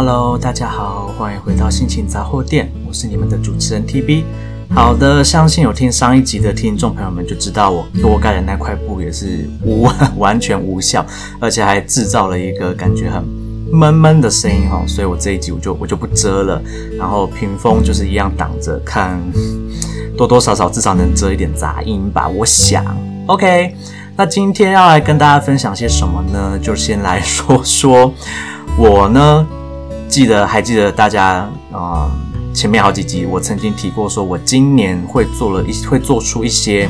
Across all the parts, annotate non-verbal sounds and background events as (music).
Hello，大家好，欢迎回到心情杂货店，我是你们的主持人 TB。好的，相信有听上一集的听众朋友们就知道，我多盖的那块布也是无 (laughs) 完全无效，而且还制造了一个感觉很闷闷的声音哈，所以我这一集我就我就不遮了，然后屏风就是一样挡着，看多多少少至少能遮一点杂音吧，我想。OK，那今天要来跟大家分享些什么呢？就先来说说我呢，记得还记得大家啊。前面好几集我曾经提过，说我今年会做了一会做出一些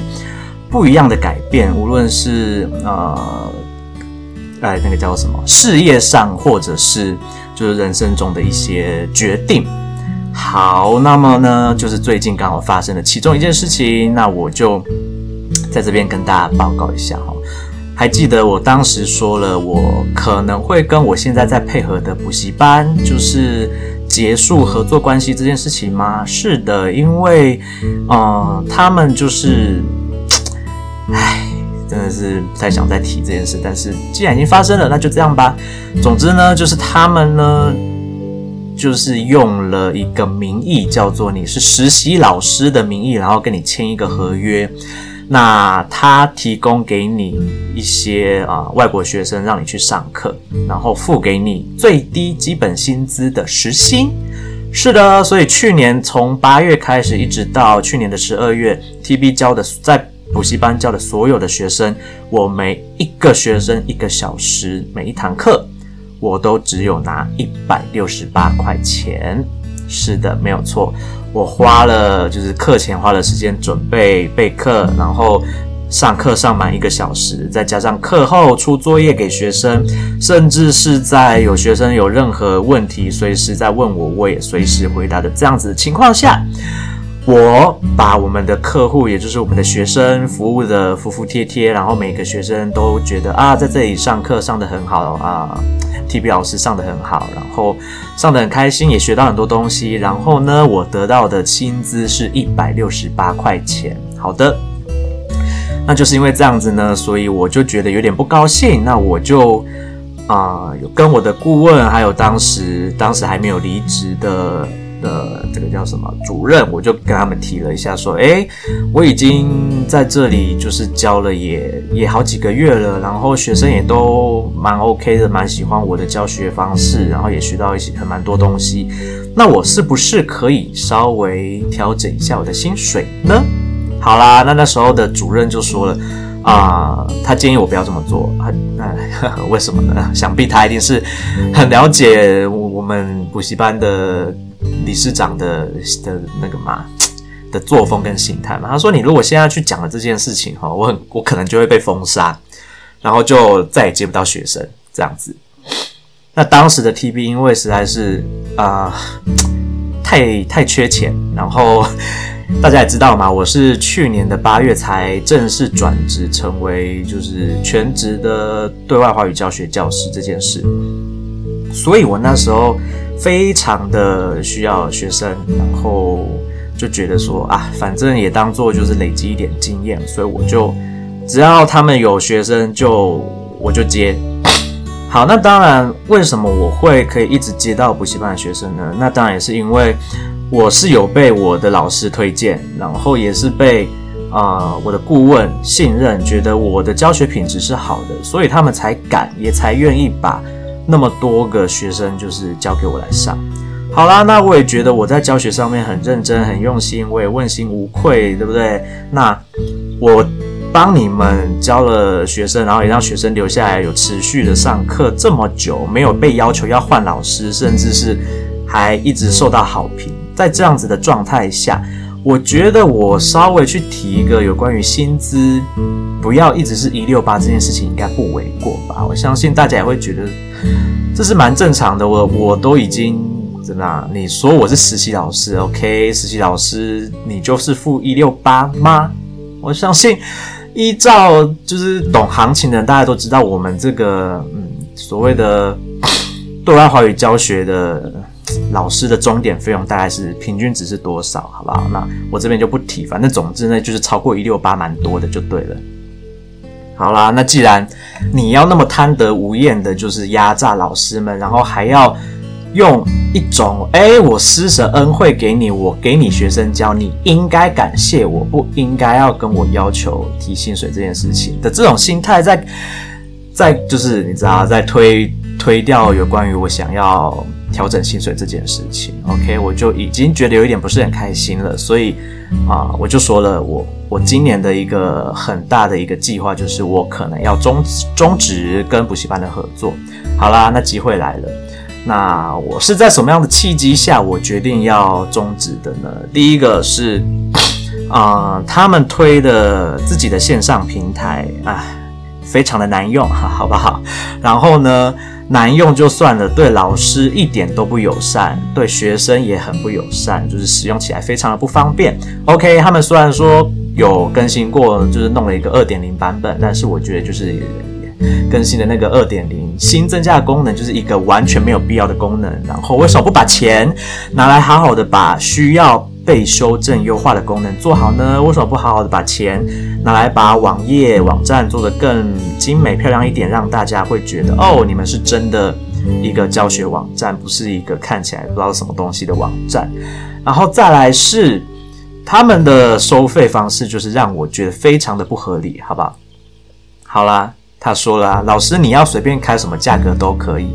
不一样的改变，无论是呃，哎那个叫什么事业上，或者是就是人生中的一些决定。好，那么呢，就是最近刚好发生的其中一件事情，那我就在这边跟大家报告一下哈。还记得我当时说了，我可能会跟我现在在配合的补习班，就是。结束合作关系这件事情吗？是的，因为，呃，他们就是，唉，真的是不太想再提这件事。但是既然已经发生了，那就这样吧。总之呢，就是他们呢，就是用了一个名义，叫做你是实习老师的名义，然后跟你签一个合约。那他提供给你一些啊、外国学生让你去上课，然后付给你最低基本薪资的时薪。是的，所以去年从八月开始，一直到去年的十二月，TB 教的在补习班教的所有的学生，我每一个学生一个小时，每一堂课，我都只有拿一百六十八块钱。是的，没有错。我花了就是课前花了时间准备备课，然后上课上满一个小时，再加上课后出作业给学生，甚至是在有学生有任何问题，随时在问我，我也随时回答的这样子的情况下，我把我们的客户，也就是我们的学生服务的服服帖帖，然后每个学生都觉得啊，在这里上课上得很好啊。TB 老师上的很好，然后上的很开心，也学到很多东西。然后呢，我得到的薪资是一百六十八块钱。好的，那就是因为这样子呢，所以我就觉得有点不高兴。那我就啊，有、跟我的顾问，还有当时当时还没有离职的。的这个叫什么主任，我就跟他们提了一下，说，诶，我已经在这里就是教了也也好几个月了，然后学生也都蛮 OK 的，蛮喜欢我的教学方式，然后也学到一些很蛮多东西。那我是不是可以稍微调整一下我的薪水呢？好啦，那那时候的主任就说了，啊、他建议我不要这么做，那、(laughs) 为什么呢？想必他一定是很了解我们补习班的。理事长的的那个嘛的作风跟心态嘛，他说，你如果现在去讲了这件事情哈，我很我可能就会被封杀，然后就再也接不到学生这样子。那当时的 TB 因为实在是啊、太太缺钱，然后 (laughs) 大家也知道嘛，我是去年的八月才正式转职成为就是全职的对外华语教学教师这件事，所以我那时候。非常的需要学生，然后就觉得说啊，反正也当做就是累积一点经验，所以我就只要他们有学生就我就接。(coughs) 好，那当然，为什么我会可以一直接到补习班的学生呢？那当然也是因为我是有被我的老师推荐，然后也是被啊、呃、我的顾问信任，觉得我的教学品质是好的，所以他们才敢也才愿意把。那么多个学生就是交给我来上，好啦，那我也觉得我在教学上面很认真、很用心，我也问心无愧，对不对？那我帮你们教了学生，然后也让学生留下来，有持续的上课这么久，没有被要求要换老师，甚至是还一直受到好评。在这样子的状态下，我觉得我稍微去提一个有关于薪资，不要一直是一六八这件事情，应该不为过吧？我相信大家也会觉得。这是蛮正常的，我我都已经怎么样？你说我是实习老师，OK？实习老师，你就是负一六八吗？我相信，依照就是懂行情的人，大家都知道我们这个嗯所谓的 (coughs) 对外华语教学的老师的终点费用大概是平均值是多少，好不好？那我这边就不提，反正总之呢，就是超过一六八蛮多的就对了。好啦，那既然你要那么贪得无厌的，就是压榨老师们，然后还要用一种哎，我施舍恩惠给你，我给你学生教，你应该感谢我，不应该要跟我要求提薪水这件事情的这种心态在，在在就是你知道，在推推掉有关于我想要调整薪水这件事情。OK，我就已经觉得有一点不是很开心了，所以啊，我就说了，我我今年的一个很大的一个计划就是我可能要终终止跟补习班的合作。好啦，那机会来了。那我是在什么样的契机下，我决定要终止的呢？第一个是，啊、他们推的自己的线上平台啊，非常的难用，哈，好不好？然后呢，难用就算了，对老师一点都不友善，对学生也很不友善，就是使用起来非常的不方便。OK，他们虽然说有更新过，就是弄了一个二点零版本，但是我觉得就是。更新的那个二点零新增加的功能，就是一个完全没有必要的功能。然后为什么不把钱拿来好好的把需要被修正优化的功能做好呢？为什么不好好的把钱拿来把网页网站做得更精美漂亮一点，让大家会觉得哦，你们是真的一个教学网站，不是一个看起来不知道什么东西的网站。然后再来是他们的收费方式，就是让我觉得非常的不合理，好不好？好啦。他说了，老师你要随便开什么价格都可以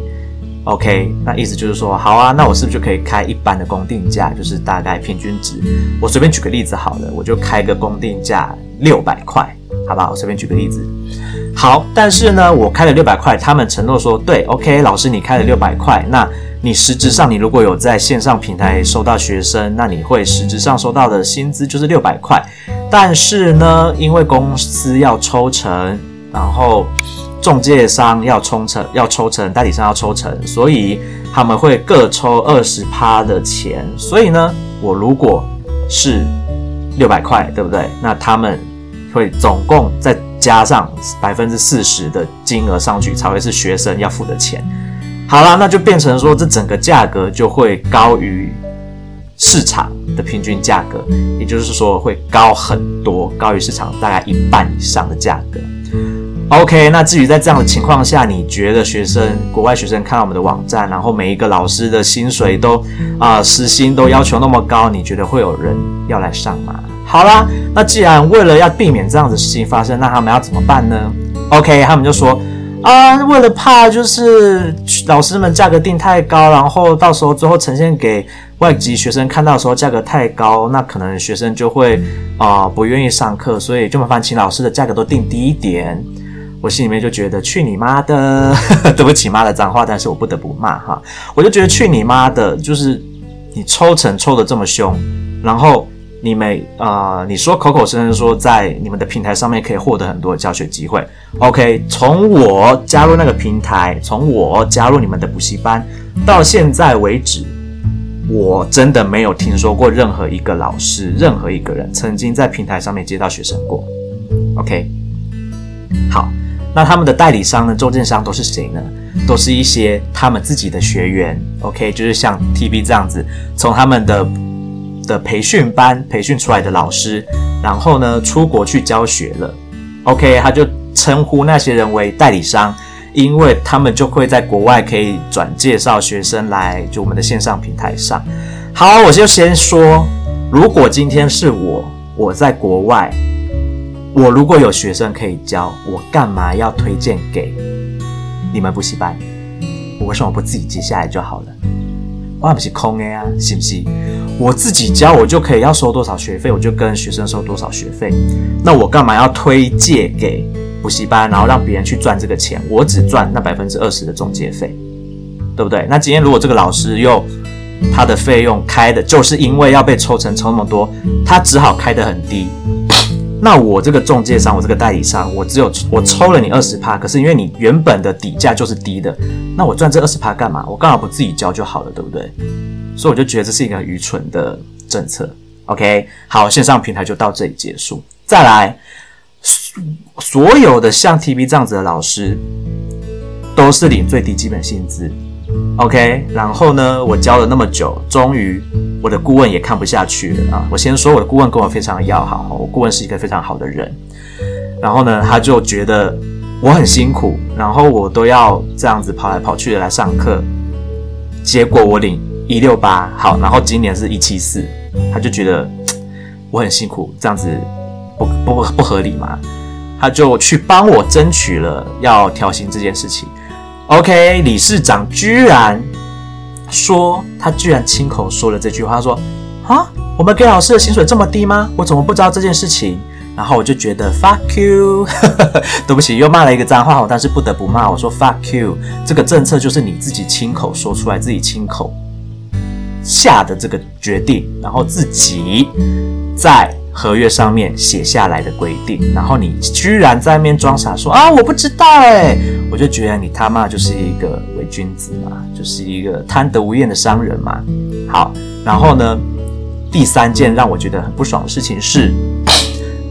，OK？那意思就是说，好啊，那我是不是就可以开一般的公定价，就是大概平均值？我随便举个例子好了，我就开个公定价六百块，好不好？我随便举个例子。好，但是呢，我开了六百块，他们承诺说，对，OK，老师你开了六百块，那你实质上你如果有在线上平台收到学生，那你会实质上收到的薪资就是六百块。但是呢，因为公司要抽成。然后，中介商要抽成，要抽成，代理商要抽成，所以他们会各抽二十趴的钱。所以呢，我如果是六百块，对不对？那他们会总共再加上百分之四十的金额上去，才会是学生要付的钱。好啦，那就变成说，这整个价格就会高于市场的平均价格，也就是说会高很多，高于市场大概一半以上的价格。OK，那至于在这样的情况下，你觉得学生国外学生看到我们的网站，然后每一个老师的薪水都啊、时薪都要求那么高，你觉得会有人要来上吗？好啦，那既然为了要避免这样的事情发生，那他们要怎么办呢？OK，他们就说啊，为了怕就是老师们价格定太高，然后到时候最后呈现给外籍学生看到的时候价格太高，那可能学生就会啊、不愿意上课，所以就麻烦请老师的价格都定低一点。我心里面就觉得去你妈的，(laughs) 对不起妈的脏话，但是我不得不骂哈。我就觉得去你妈的，就是你抽成抽得这么凶，然后你们啊、呃，你说口口声声说在你们的平台上面可以获得很多的教学机会。OK，从我加入那个平台，从我加入你们的补习班到现在为止，我真的没有听说过任何一个老师、任何一个人曾经在平台上面接到学生过。OK，好。那他们的代理商呢？中间商都是谁呢？都是一些他们自己的学员，OK，就是像 TB 这样子，从他们的的培训班培训出来的老师，然后呢出国去教学了，OK，他就称呼那些人为代理商，因为他们就会在国外可以转介绍学生来就我们的线上平台上。好，我就先说，如果今天是我，我在国外。我如果有学生可以教，我干嘛要推荐给你们补习班？我为什么不自己接下来就好了？我不是空的呀，是不是？我自己教，我就可以要收多少学费，我就跟学生收多少学费。那我干嘛要推荐给补习班，然后让别人去赚这个钱？我只赚那百分之二十的中介费，对不对？那今天如果这个老师又他的费用开的就是因为要被抽成抽那么多，他只好开得很低。那我这个中介商，我这个代理商，我只有我抽了你二十趴，可是因为你原本的底价就是低的，那我赚这二十趴干嘛？我刚好不自己交就好了，对不对？所以我就觉得这是一个很愚蠢的政策。OK，好，线上平台就到这里结束。再来，所有的像 TB 这样子的老师，都是领最低基本薪资。OK，然后呢，我教了那么久，终于。我的顾问也看不下去了啊！我先说，我的顾问跟我非常要好，我顾问是一个非常好的人。然后呢，他就觉得我很辛苦，然后我都要这样子跑来跑去的来上课，结果我领一六八，好，然后今年是一七四，他就觉得我很辛苦，这样子不不不合理嘛，他就去帮我争取了要调薪这件事情。OK，理事长居然说，他居然亲口说了这句话，说啊，我们给老师的薪水这么低吗？我怎么不知道这件事情？然后我就觉得 fuck you，(laughs) 对不起，又骂了一个脏话，但是不得不骂。我说 fuck you，这个政策就是你自己亲口说出来，自己亲口下的这个决定，然后自己在合约上面写下来的规定，然后你居然在那边装傻说啊，我不知道哎，我就觉得你他妈就是一个伪君子嘛，就是一个贪得无厌的商人嘛。好，然后呢，第三件让我觉得很不爽的事情是。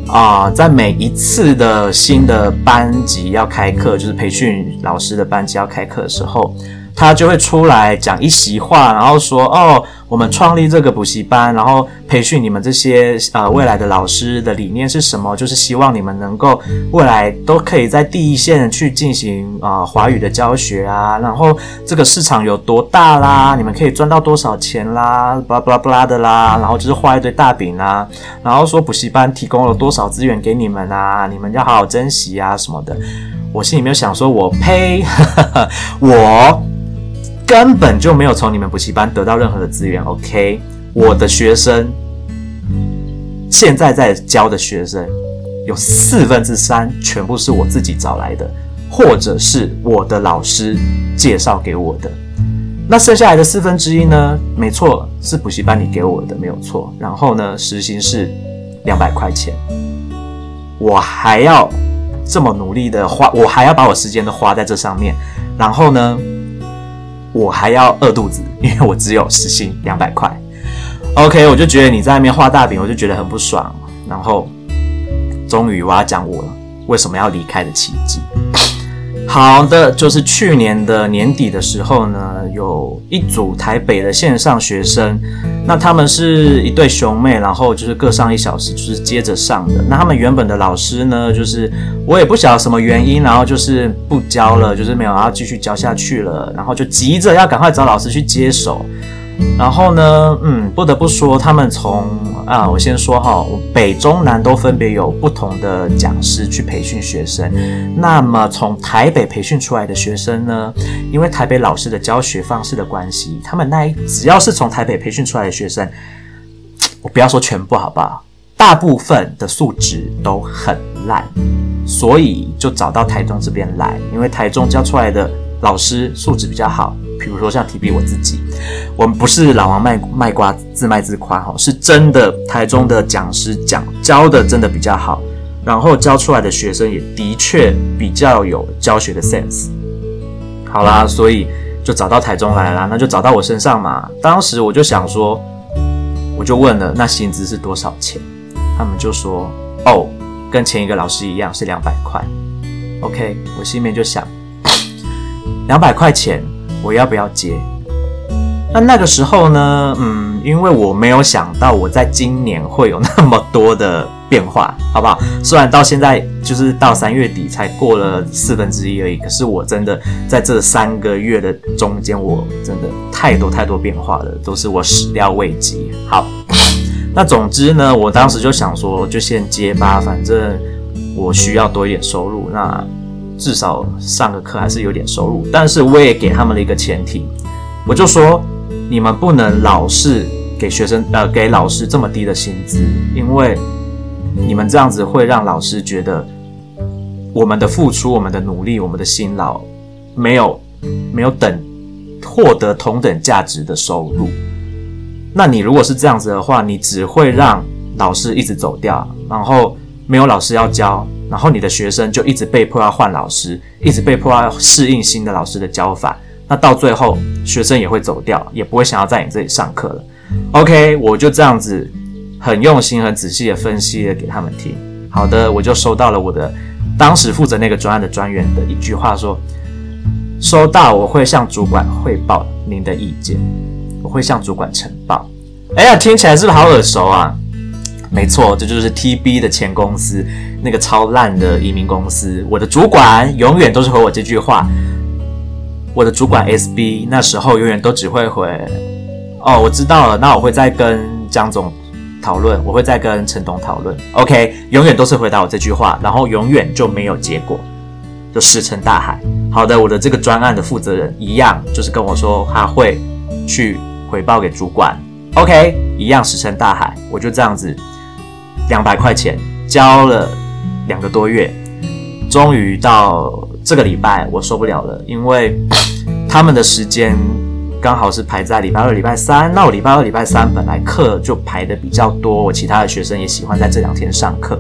啊，在每一次的新的班级要开课，就是培训老师的班级要开课的时候，他就会出来讲一席话，然后说：“哦，我们创立这个补习班，然后培训你们这些呃未来的老师的理念是什么？就是希望你们能够未来都可以在第一线去进行啊、呃、华语的教学啊，然后这个市场有多大啦，你们可以赚到多少钱啦，巴拉巴拉巴拉的啦，然后就是画一堆大饼啦，然后说补习班提供了多少资源给你们啊，你们要好好珍惜啊什么的。我心里面想说，我呸，(laughs) 我。根本就没有从你们补习班得到任何的资源，OK？我的学生现在在教的学生有四分之三全部是我自己找来的，或者是我的老师介绍给我的。那剩下来的四分之一呢？没错，是补习班里给我的，没有错。然后呢，时薪是两百块钱，我还要这么努力的花，我还要把我时间都花在这上面。然后呢？我还要饿肚子，(laughs) 因为我只有时薪两百块。OK，我就觉得你在那边画大饼，我就觉得很不爽。然后，终于我要讲我为什么要离开的奇迹。好的，就是去年的年底的时候呢，有一组台北的线上学生，那他们是一对兄妹，然后就是各上一小时，就是接着上的。那他们原本的老师呢，就是我也不晓得什么原因，然后就是不教了，就是没有要继续教下去了，然后就急着要赶快找老师去接手。然后呢，嗯，不得不说，他们从啊，我先说哈，北中南都分别有不同的讲师去培训学生。那么从台北培训出来的学生呢，因为台北老师的教学方式的关系，他们那一只要是从台北培训出来的学生，我不要说全部好不好，大部分的素质都很烂，所以就找到台中这边来，因为台中教出来的老师素质比较好。比如说像 TB 我自己，我们不是老王卖卖瓜自卖自夸哈，是真的台中的讲师讲教的真的比较好，然后教出来的学生也的确比较有教学的 sense。好啦，所以就找到台中来啦，那就找到我身上嘛。当时我就想说，我就问了，那薪资是多少钱？他们就说，哦，跟前一个老师一样是两百块。OK，我心里面就想，两百块钱。我要不要接？那那个时候呢？嗯，因为我没有想到我在今年会有那么多的变化，好不好？虽然到现在就是到三月底才过了四分之一而已，可是我真的在这三个月的中间，我真的太多太多变化了，都是我始料未及。好，(laughs) 那总之呢，我当时就想说，就先接吧，反正我需要多一点收入。那。至少上个课还是有点收入，但是我也给他们了一个前提，我就说你们不能老是给学生呃给老师这么低的薪资，因为你们这样子会让老师觉得我们的付出、我们的努力、我们的辛劳没有没有等获得同等价值的收入。那你如果是这样子的话，你只会让老师一直走掉，然后没有老师要教。然后你的学生就一直被迫要换老师，一直被迫要适应新的老师的教法。那到最后，学生也会走掉，也不会想要在你这里上课了。OK，我就这样子很用心、很仔细的分析了给他们听。好的，我就收到了我的当时负责那个专案的专员的一句话说：“收到，我会向主管汇报您的意见，我会向主管呈报。”哎呀，听起来是不是好耳熟啊？没错，这就是 TB 的前公司，那个超烂的移民公司。我的主管永远都是回我这句话：我的主管 SB 那时候永远都只会回，哦，我知道了，那我会再跟江总讨论，我会再跟陈董讨论。OK，永远都是回答我这句话，然后永远就没有结果，就石沉大海。好的，我的这个专案的负责人一样，就是跟我说他会去回报给主管。OK，一样石沉大海。我就这样子，两百块钱交了两个多月，终于到这个礼拜，我受不了了，因为 (laughs) 他们的时间刚好是排在礼拜二、礼拜三。那我礼拜二、礼拜三本来课就排的比较多，我其他的学生也喜欢在这两天上课。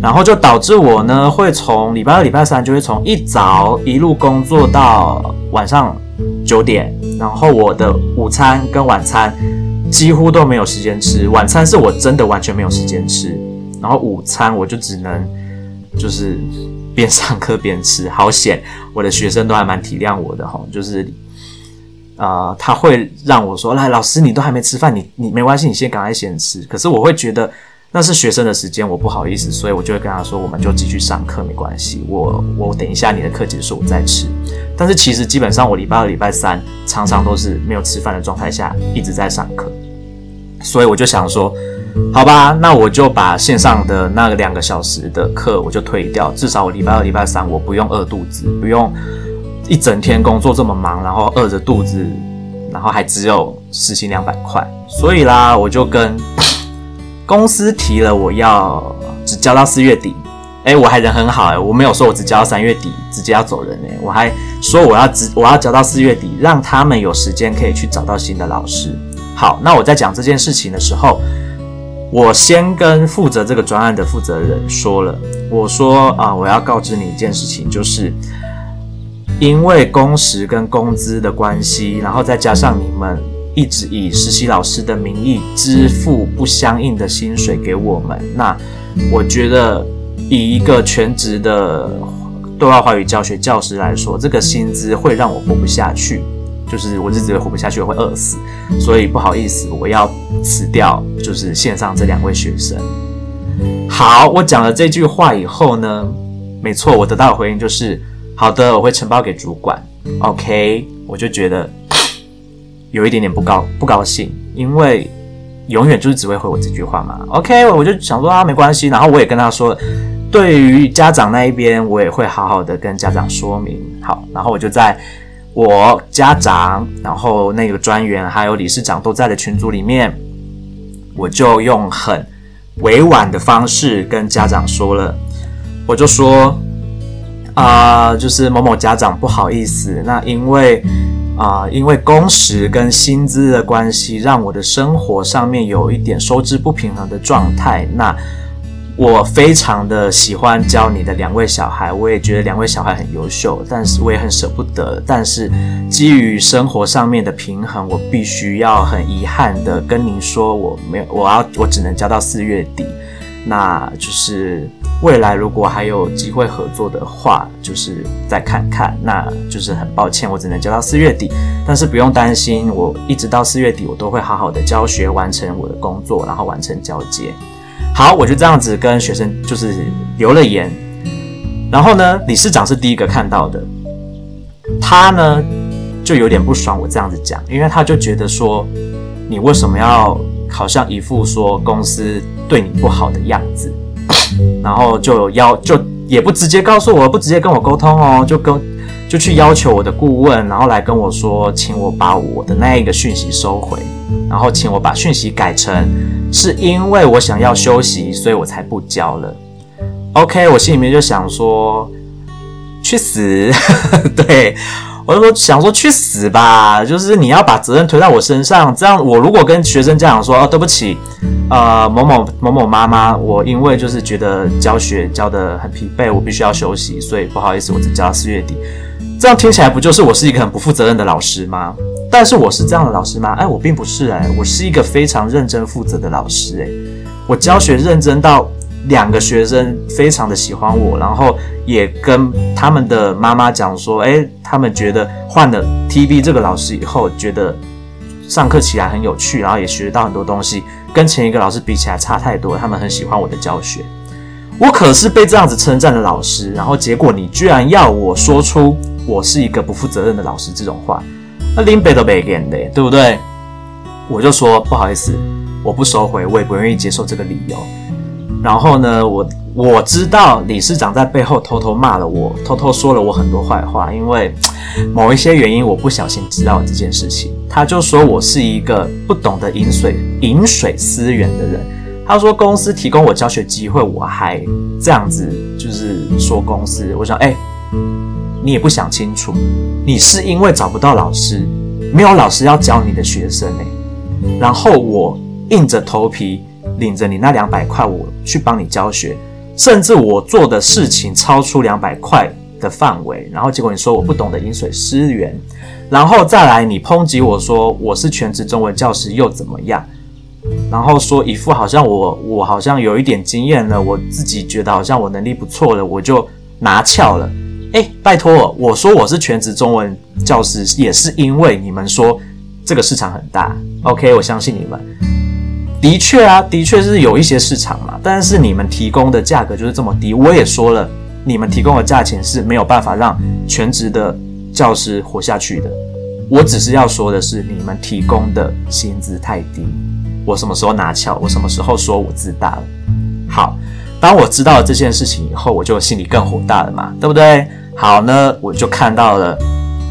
然后就导致我呢，会从礼拜二、礼拜三就会从一早一路工作到晚上九点，然后我的午餐跟晚餐几乎都没有时间吃。晚餐是我真的完全没有时间吃，然后午餐我就只能就是边上课边吃。好险，我的学生都还蛮体谅我的哈，就是啊、他会让我说：“来，老师，你都还没吃饭，你你没关系，你先赶快先吃。”可是我会觉得。那是学生的时间，我不好意思，所以我就会跟他说，我们就继续上课，没关系。我我等一下你的课结束我再吃。但是其实基本上我礼拜二、礼拜三常常都是没有吃饭的状态下一直在上课，所以我就想说，好吧，那我就把线上的那两个小时的课我就退掉，至少我礼拜二、礼拜三我不用饿肚子，不用一整天工作这么忙，然后饿着肚子，然后还只有时薪两百块，所以啦，我就跟。公司提了，我要只交到四月底，诶，我还人很好诶，我没有说我只交到三月底，直接要走人诶，我还说我要只我要交到四月底，让他们有时间可以去找到新的老师。好，那我在讲这件事情的时候，我先跟负责这个专案的负责人说了，我说啊，我要告知你一件事情，就是因为工时跟工资的关系，然后再加上你们。一直以实习老师的名义支付不相应的薪水给我们，那我觉得以一个全职的对外华语教学教师来说，这个薪资会让我活不下去，就是我日子会活不下去，我会饿死。所以不好意思，我要辞掉，就是线上这两位学生。好，我讲了这句话以后呢，没错，我得到的回应就是好的，我会承包给主管。OK，我就觉得。有一点点不高不高兴，因为永远就是只会回我这句话嘛。OK，我就想说啊，没关系。然后我也跟他说，对于家长那一边，我也会好好的跟家长说明。好，然后我就在我家长，然后那个专员还有理事长都在的群组里面，我就用很委婉的方式跟家长说了，我就说啊、就是某某家长不好意思，那因为。啊、因为工时跟薪资的关系，让我的生活上面有一点收支不平衡的状态。那我非常的喜欢教你的两位小孩，我也觉得两位小孩很优秀，但是我也很舍不得。但是基于生活上面的平衡，我必须要很遗憾的跟您说，我没有，我要，我只能教到四月底。那就是未来如果还有机会合作的话，就是再看看。那就是很抱歉，我只能教到四月底，但是不用担心，我一直到四月底，我都会好好的教学，完成我的工作，然后完成交接。好，我就这样子跟学生就是留了言。然后呢，理事长是第一个看到的，他呢就有点不爽我这样子讲，因为他就觉得说，你为什么要好像一副说公司对你不好的样子，(coughs) 然后就要就也不直接告诉我，不直接跟我沟通哦，就跟就去要求我的顾问，然后来跟我说，请我把我的那一个讯息收回，然后请我把讯息改成是因为我想要休息，所以我才不交了。OK，我心里面就想说，去死，(laughs) 对。我就说想说去死吧，就是你要把责任推到我身上，这样我如果跟学生家长说，哦，对不起，呃，某某某某妈妈，我因为就是觉得教学教得很疲惫，我必须要休息，所以不好意思，我只教到四月底。这样听起来不就是我是一个很不负责任的老师吗？但是我是这样的老师吗？哎，我并不是哎，我是一个非常认真负责的老师哎，我教学认真到。两个学生非常的喜欢我，然后也跟他们的妈妈讲说，诶，他们觉得换了 TV 这个老师以后，觉得上课起来很有趣，然后也学到很多东西，跟前一个老师比起来差太多，他们很喜欢我的教学。我可是被这样子称赞的老师，然后结果你居然要我说出我是一个不负责任的老师这种话，那林北都没给的，对不对？我就说不好意思，我不收回，我也不愿意接受这个理由。然后呢，我我知道理事长在背后偷偷骂了我，偷偷说了我很多坏话，因为某一些原因，我不小心知道了这件事情。他就说我是一个不懂得饮水饮水思源的人。他说公司提供我教学机会，我还这样子就是说公司。我想，哎，你也不想清楚，你是因为找不到老师，没有老师要教你的学生呢。然后我硬着头皮领着你那两百块，我去帮你教学，甚至我做的事情超出两百块的范围，然后结果你说我不懂得饮水思源，然后再来你抨击我说我是全职中文教师又怎么样？然后说一副好像我我好像有一点经验了，我自己觉得好像我能力不错了，我就拿翘了。诶，拜托，我说我是全职中文教师，也是因为你们说这个市场很大。OK，我相信你们。的确啊，的确是有一些市场嘛，但是你们提供的价格就是这么低。我也说了，你们提供的价钱是没有办法让全职的教师活下去的。我只是要说的是，你们提供的薪资太低。我什么时候拿翘？我什么时候说我自大了？好，当我知道这件事情以后，我就心里更火大了嘛，对不对？好呢，我就看到了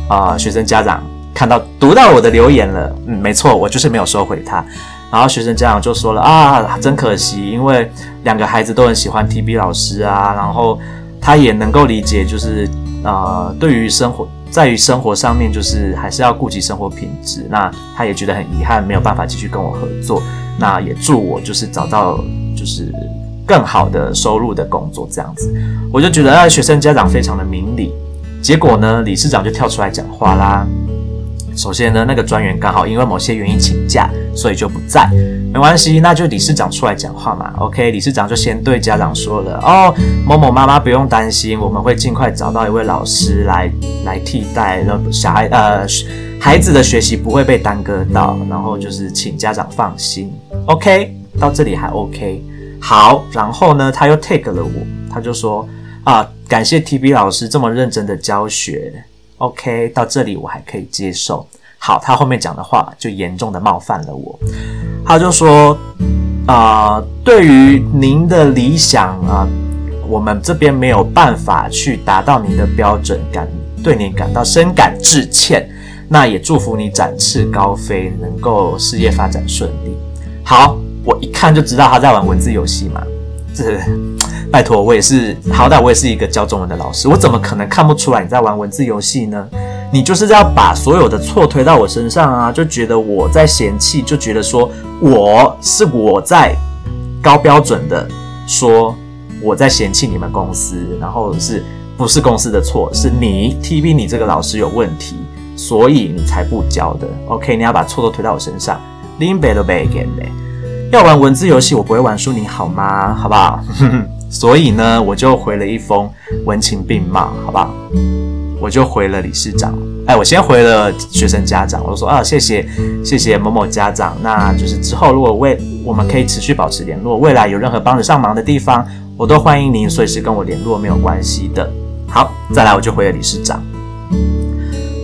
啊、学生家长看到读到我的留言了，嗯，没错，我就是没有收回他。然后学生家长就说了啊，真可惜，因为两个孩子都很喜欢 TB 老师啊，然后他也能够理解，就是呃，对于生活。在于生活上面，就是还是要顾及生活品质。那他也觉得很遗憾，没有办法继续跟我合作。那也祝我就是找到就是更好的收入的工作这样子。我就觉得啊，学生家长非常的明理。结果呢，理事长就跳出来讲话啦。首先呢，那个专员刚好因为某些原因请假，所以就不在。没关系，那就理事长出来讲话嘛。OK，理事长就先对家长说了：“哦，某某妈妈不用担心，我们会尽快找到一位老师来来替代，让小孩呃孩子的学习不会被耽搁到。然后就是请家长放心。OK，到这里还 OK。好，然后呢，他又 take 了我，他就说啊，感谢 TB 老师这么认真的教学。” OK，到这里我还可以接受。好，他后面讲的话就严重的冒犯了我。他就说，啊、对于您的理想啊，我们这边没有办法去达到您的标准，感对您感到深感致歉。那也祝福你展翅高飞，能够事业发展顺利。好，我一看就知道他在玩文字游戏嘛，这。(laughs) 拜托，我也是，好歹我也是一个教中文的老师，我怎么可能看不出来你在玩文字游戏呢？你就是要把所有的错推到我身上啊，就觉得我在嫌弃，就觉得说我是我在高标准的说我在嫌弃你们公司，然后是不是公司的错？是你 TV 你这个老师有问题，所以你才不教的。OK，你要把错都推到我身上，林北都背给嘞。要玩文字游戏，我不会玩输你好吗？(laughs) 好不好？(laughs) 所以呢，我就回了一封文情并茂，好不好？我就回了理事长，哎，我先回了学生家长，我就说啊，谢谢，谢谢某某家长，那就是之后如果未我们可以持续保持联络，未来有任何帮得上忙的地方，我都欢迎您随时跟我联络，没有关系的。好，再来我就回了理事长，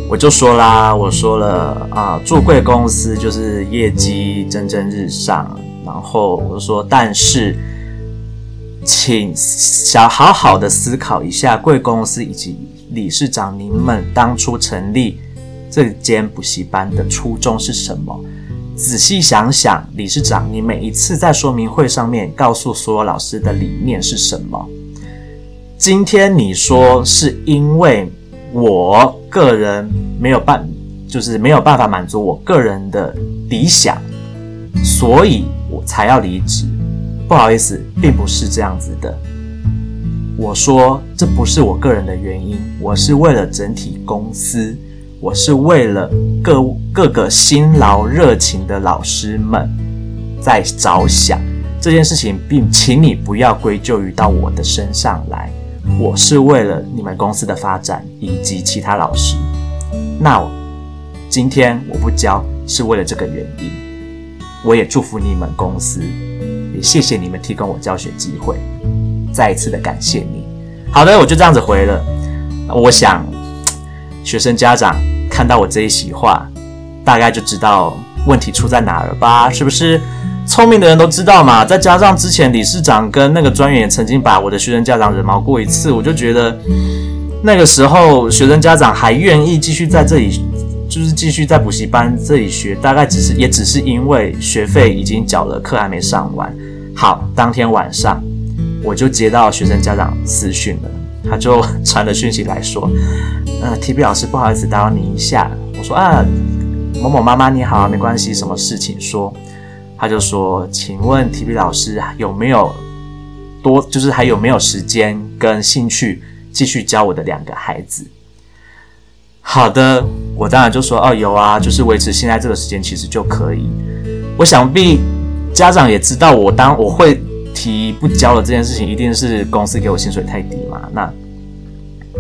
我就说啦，我说了啊，祝贵公司就是业绩蒸蒸日上，然后我说，但是。请想好好的思考一下，贵公司以及理事长，您们当初成立这间补习班的初衷是什么？仔细想想，理事长，你每一次在说明会上面告诉所有老师的理念是什么？今天你说是因为我个人没有办，就是没有办法满足我个人的理想，所以才要离职。不好意思，并不是这样子的。我说这不是我个人的原因，我是为了整体公司，我是为了各各个辛劳热情的老师们在着想。这件事情，并请你不要归咎于到我的身上来。我是为了你们公司的发展以及其他老师。那今天我不教是为了这个原因。我也祝福你们公司。也谢谢你们提供我教学机会，再一次的感谢你。好的，我就这样子回了。我想，学生家长看到我这一席话，大概就知道问题出在哪儿了吧？是不是？聪明的人都知道嘛。再加上之前理事长跟那个专员也曾经把我的学生家长惹毛过一次，我就觉得那个时候学生家长还愿意继续在这里，就是继续在补习班这里学，大概只是也只是因为学费已经缴了，课还没上完。好，当天晚上我就接到学生家长私讯了，他就 (laughs) 传了讯息来说：“呃，TB 老师，不好意思打扰你一下。”我说：“啊，某某妈妈你好，没关系，什么事情说？”他就说：“请问 TB 老师有没有多，就是还有没有时间跟兴趣继续教我的两个孩子？”好的，我当然就说：“哦，有啊，就是维持现在这个时间其实就可以。”我想必。家长也知道我当我会提不教的这件事情，一定是公司给我薪水太低嘛。那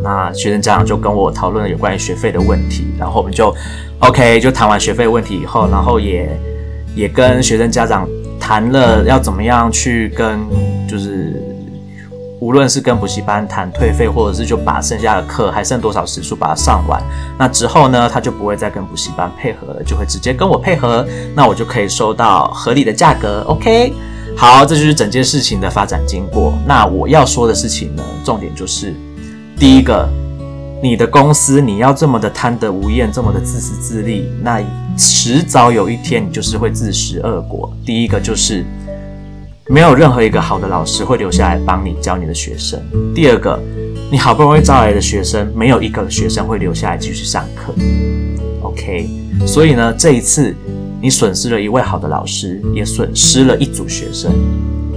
那学生家长就跟我讨论了有关于学费的问题，然后我们就 OK 就谈完学费问题以后，然后也也跟学生家长谈了要怎么样去跟就是。无论是跟补习班谈退费，或者是就把剩下的课还剩多少时数把它上完，那之后呢，他就不会再跟补习班配合了，就会直接跟我配合，那我就可以收到合理的价格。OK，好，这就是整件事情的发展经过。那我要说的事情呢，重点就是第一个，你的公司你要这么的贪得无厌，这么的自私自利，那迟早有一天你就是会自食恶果。第一个就是。没有任何一个好的老师会留下来帮你教你的学生。第二个，你好不容易招来的学生，没有一个学生会留下来继续上课。OK，所以呢，这一次你损失了一位好的老师，也损失了一组学生。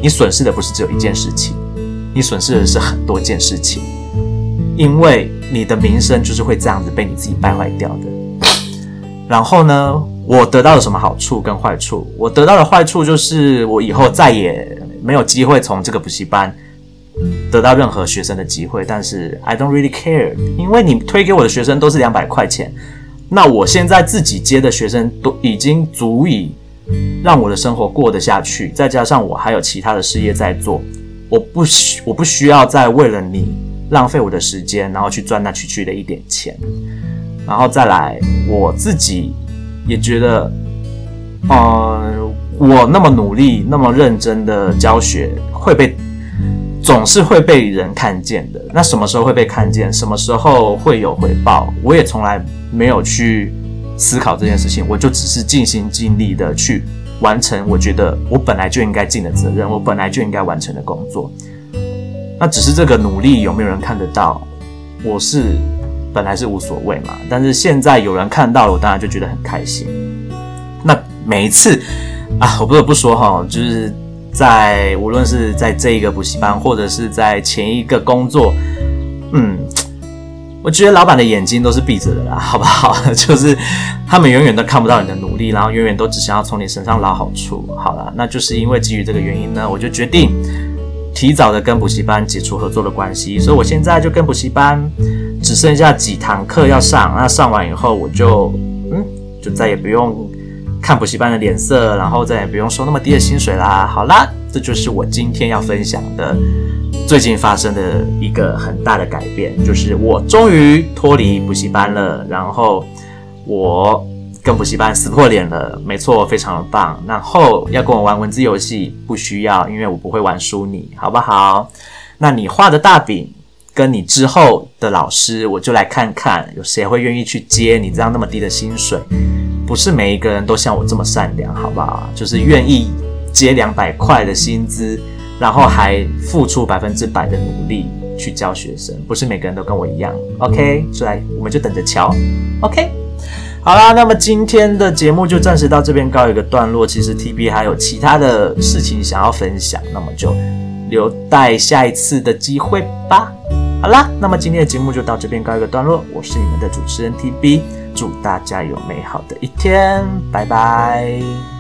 你损失的不是只有一件事情，你损失的是很多件事情，因为你的名声就是会这样子被你自己败坏掉的。然后呢，我得到了什么好处跟坏处？我得到的坏处就是我以后再也没有机会从这个补习班得到任何学生的机会。但是 I don't really care，因为你推给我的学生都是两百块钱，那我现在自己接的学生都已经足以让我的生活过得下去。再加上我还有其他的事业在做，我不需我不需要再为了你浪费我的时间，然后去赚那区区的一点钱，然后再来我自己。也觉得，呃，我那么努力、那么认真的教学，会被总是会被人看见的。那什么时候会被看见？什么时候会有回报？我也从来没有去思考这件事情。我就只是尽心尽力的去完成我觉得我本来就应该尽的责任，我本来就应该完成的工作。那只是这个努力有没有人看得到？我是。本来是无所谓嘛，但是现在有人看到了，我当然就觉得很开心。那每一次啊，我不得不说哈，就是在无论是在这一个补习班，或者是在前一个工作，嗯，我觉得老板的眼睛都是闭着的啦，(laughs) 好不好？就是他们永远都看不到你的努力，然后永远都只想要从你身上捞好处。好了，那就是因为基于这个原因呢，我就决定提早的跟补习班解除合作的关系，所以我现在就跟补习班。只剩下几堂课要上，那上完以后我就嗯，就再也不用看补习班的脸色，然后再也不用收那么低的薪水啦。好啦，这就是我今天要分享的最近发生的一个很大的改变，就是我终于脱离补习班了，然后我跟补习班撕破脸了。没错，非常的棒。然后要跟我玩文字游戏，不需要，因为我不会玩输你，好不好？那你画的大饼。跟你之后的老师，我就来看看有谁会愿意去接你这样那么低的薪水。不是每一个人都像我这么善良，好不好？就是愿意接两百块的薪资，然后还付出百分之百的努力去教学生。不是每个人都跟我一样。OK，所以我们就等着瞧。OK，好啦，那么今天的节目就暂时到这边告一个段落。其实 TB 还有其他的事情想要分享，那么就留待下一次的机会吧。好啦，那么今天的节目就到这边告一个段落。我是你们的主持人 TB，祝大家有美好的一天，拜拜。